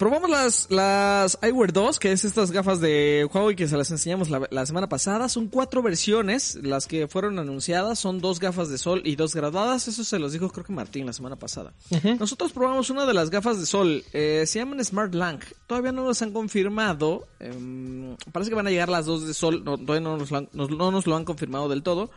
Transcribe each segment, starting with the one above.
Probamos las, las Eyewear 2, que es estas gafas de Huawei que se las enseñamos la, la, semana pasada. Son cuatro versiones, las que fueron anunciadas. Son dos gafas de sol y dos graduadas. Eso se los dijo creo que Martín la semana pasada. Nosotros probamos una de las gafas de sol. Eh, se llaman Smart Lang. Todavía no nos han confirmado. Eh, parece que van a llegar las dos de sol. No, todavía no nos, lo han, no, no nos lo han confirmado del todo.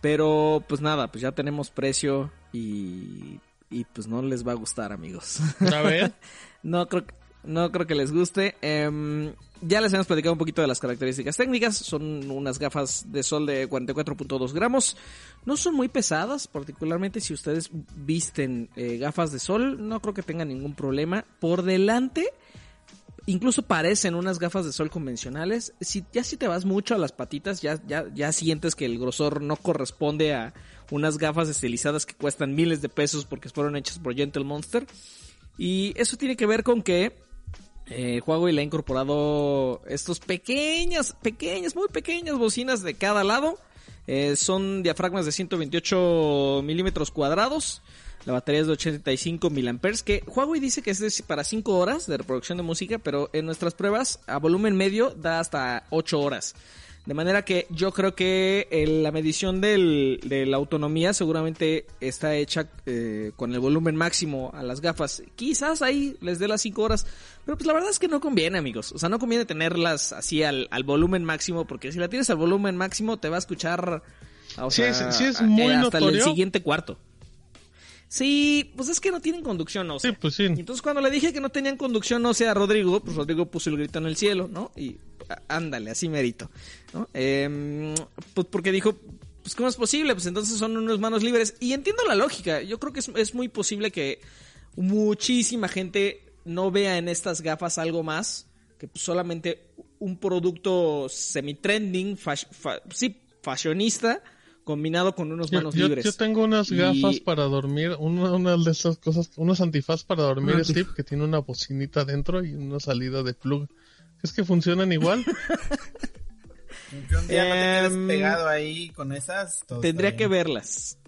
Pero pues nada, pues ya tenemos precio y, y pues no les va a gustar amigos. A ver. no creo que... No creo que les guste. Eh, ya les hemos platicado un poquito de las características técnicas. Son unas gafas de sol de 44.2 gramos. No son muy pesadas, particularmente si ustedes visten eh, gafas de sol. No creo que tengan ningún problema. Por delante, incluso parecen unas gafas de sol convencionales. Si, ya si te vas mucho a las patitas, ya, ya sientes que el grosor no corresponde a unas gafas estilizadas que cuestan miles de pesos porque fueron hechas por Gentle Monster. Y eso tiene que ver con que eh, Huawei le ha incorporado estos pequeños, pequeños, muy pequeñas bocinas de cada lado. Eh, son diafragmas de 128 milímetros cuadrados. La batería es de 85 miliamperes. Que Huawei dice que es para 5 horas de reproducción de música, pero en nuestras pruebas a volumen medio da hasta 8 horas. De manera que yo creo que el, la medición del, de la autonomía seguramente está hecha eh, con el volumen máximo a las gafas. Quizás ahí les dé las 5 horas. Pero pues la verdad es que no conviene, amigos. O sea, no conviene tenerlas así al, al volumen máximo. Porque si la tienes al volumen máximo te va a escuchar o sí, sea, es, sí es muy hasta notorio. el siguiente cuarto. Sí, pues es que no tienen conducción ósea. Sí, pues sí. Entonces cuando le dije que no tenían conducción ósea a Rodrigo, pues Rodrigo puso el grito en el cielo, ¿no? Y ándale, así merito, ¿no? Eh, pues porque dijo, pues ¿cómo es posible? Pues entonces son unos manos libres. Y entiendo la lógica, yo creo que es, es muy posible que muchísima gente no vea en estas gafas algo más que pues, solamente un producto semi-trending, fa sí, fashionista, combinado con unos manos yo, yo, libres. Yo tengo unas gafas y... para dormir, una, una, de esas cosas, unos antifaz para dormir, Steve, que tiene una bocinita dentro y una salida de plug. ¿Es que funcionan igual? un día no te quedes pegado ahí con esas. Tendría que verlas.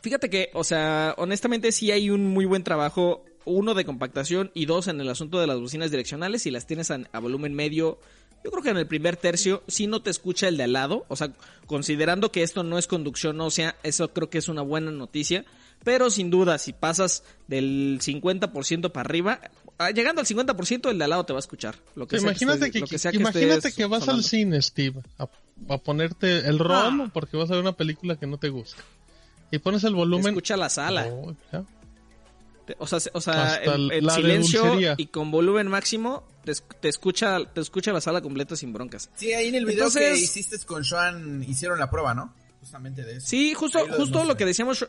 Fíjate que, o sea, honestamente sí hay un muy buen trabajo, uno de compactación y dos en el asunto de las bocinas direccionales. Si las tienes a, a volumen medio, yo creo que en el primer tercio sí no te escucha el de al lado. O sea, considerando que esto no es conducción ósea, eso creo que es una buena noticia. Pero sin duda, si pasas del 50% para arriba, llegando al 50% el de al lado te va a escuchar. Lo que imagínate sea que, que, que, sea imagínate que, vas sonando. al cine, Steve, a, a ponerte el ROM ah. porque vas a ver una película que no te gusta. Y pones el volumen. Escucha la sala. Oh, o sea, o sea el, el silencio y con volumen máximo te, te, escucha te escucha la sala completa sin broncas. Sí, ahí en el video Entonces, que hiciste con Sean hicieron la prueba, ¿no? Justamente de eso. Sí, justo, lo justo lo que decíamos.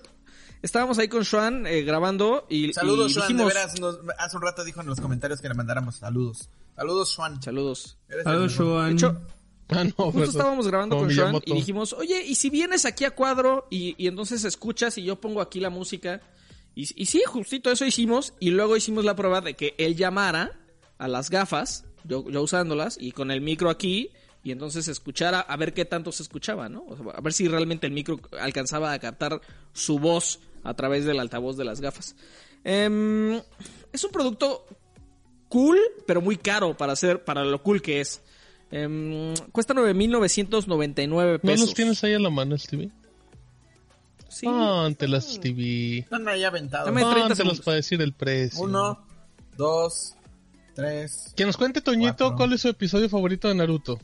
Estábamos ahí con Sean eh, grabando y. Saludos, y Sean. Dijimos, de veras, nos, hace un rato dijo en los comentarios que le mandáramos saludos. Saludos, Sean. Saludos. Saludos, Sean. De hecho, Ah, no, justo estábamos grabando con Sean y dijimos, oye, ¿y si vienes aquí a cuadro y, y, entonces escuchas y yo pongo aquí la música? Y, y sí, justito eso hicimos y luego hicimos la prueba de que él llamara a las gafas, yo, yo usándolas y con el micro aquí y entonces escuchara a ver qué tanto se escuchaba, ¿no? O sea, a ver si realmente el micro alcanzaba a captar su voz a través del altavoz de las gafas. Eh, es un producto cool, pero muy caro para hacer, para lo cool que es. Eh, cuesta 9.999 pesos. ¿No los tienes ahí a la mano, Stevie? Sí. Póntelas, Stevie. Están ahí aventados. 30 Póntelos para decir el precio. Uno, dos, tres. Que nos cuente Toñito cuatro. cuál es su episodio favorito de Naruto.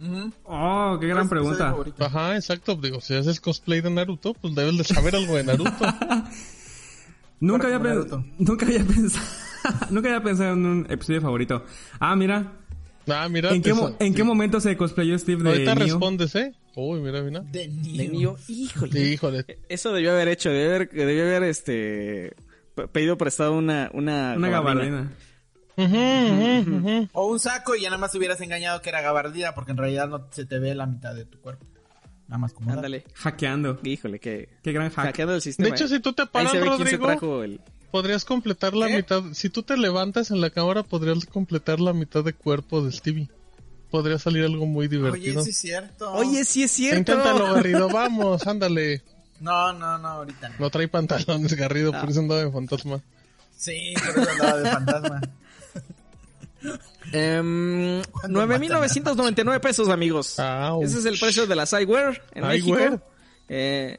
Uh -huh. Oh, qué gran pregunta. Ajá, exacto. Digo, si haces cosplay de Naruto, pues debes de saber algo de Naruto. nunca, había Naruto. nunca había pensado. nunca había pensado en un episodio favorito. Ah, mira. Ah, mira. ¿En, qué, mo ¿en qué, momento se cosplayó Steve de Ahorita Neo? respondes, ¿eh? Uy, mira, mira. De Neo. De Neo. Híjole. Sí, híjole. Eso debió haber hecho. Debió haber, debió haber este, pedido prestado una... Una, una gabardina. Uh -huh, uh -huh. O un saco y ya nada más te hubieras engañado que era gabardina porque en realidad no se te ve la mitad de tu cuerpo. Nada más como. Ándale. Hackeando. Híjole, qué. Qué gran hack. Hackeando el sistema. De hecho, si tú te paras, Rodrigo, el... podrías completar la ¿Qué? mitad. Si tú te levantas en la cámara, podrías completar la mitad de cuerpo de Stevie. Podría salir algo muy divertido. Oye, sí es cierto. Oye, sí es cierto. Inténtalo, Garrido. Vamos, ándale. No, no, no, ahorita no. No trae pantalones, Garrido, No. por eso andaba de fantasma. Sí, por eso andaba de fantasma. Um, 9.999 pesos, amigos. Ese es el precio de las iWare en México. Eh,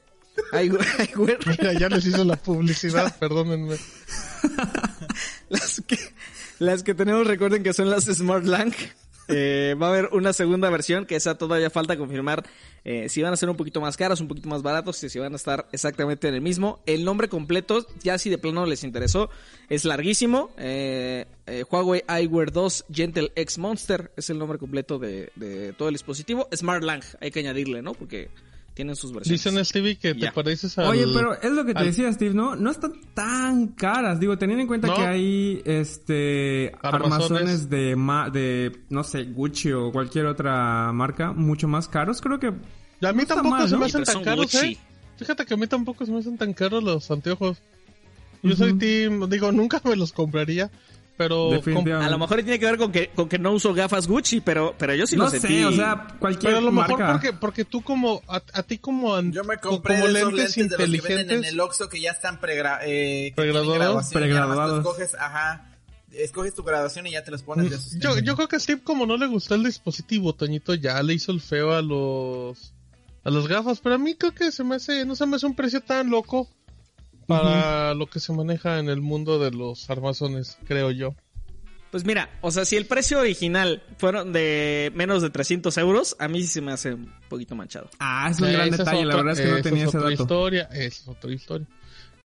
iWare. Mira, ya les hizo la publicidad, perdónenme. las, que, las que tenemos, recuerden que son las Smart Lang. Eh, va a haber una segunda versión que esa todavía falta confirmar eh, si van a ser un poquito más caros, un poquito más baratos, y si van a estar exactamente en el mismo. El nombre completo, ya si de plano les interesó, es larguísimo. Eh, Huawei iWare 2 Gentle X Monster es el nombre completo de, de todo el dispositivo. Smart Lang, hay que añadirle, ¿no? Porque tienen sus versiones. Dicen Stevie que te pareces a. Oye, pero es lo que te decía Steve, ¿no? No están tan caras. Digo, teniendo en cuenta que hay este armazones de de no sé, Gucci o cualquier otra marca mucho más caros, creo que a mí tampoco se me hacen tan caros, ¿eh? Fíjate que a mí tampoco se me hacen tan caros los anteojos. Yo soy team, digo, nunca me los compraría, pero a lo mejor tiene que ver con que, con que no uso gafas Gucci, pero, pero yo sí no lo sé, o sea, cualquier Pero a lo mejor porque, porque tú como, a, ti como, yo me compré como lentes, inteligentes. De en el Oxxo que ya están pregra eh, pregraduados. Pregraduados. Escoges, ajá, escoges tu graduación y ya te los pones. De yo, yo creo que Steve como no le gustó el dispositivo, Toñito ya le hizo el feo a los, a las gafas, pero a mí creo que se me hace, no se me hace un precio tan loco para lo que se maneja en el mundo de los armazones, creo yo. Pues mira, o sea, si el precio original fueron de menos de 300 euros, a mí sí se me hace un poquito manchado. Ah, es un gran detalle, la verdad es que no tenía ese dato. historia, es otra historia.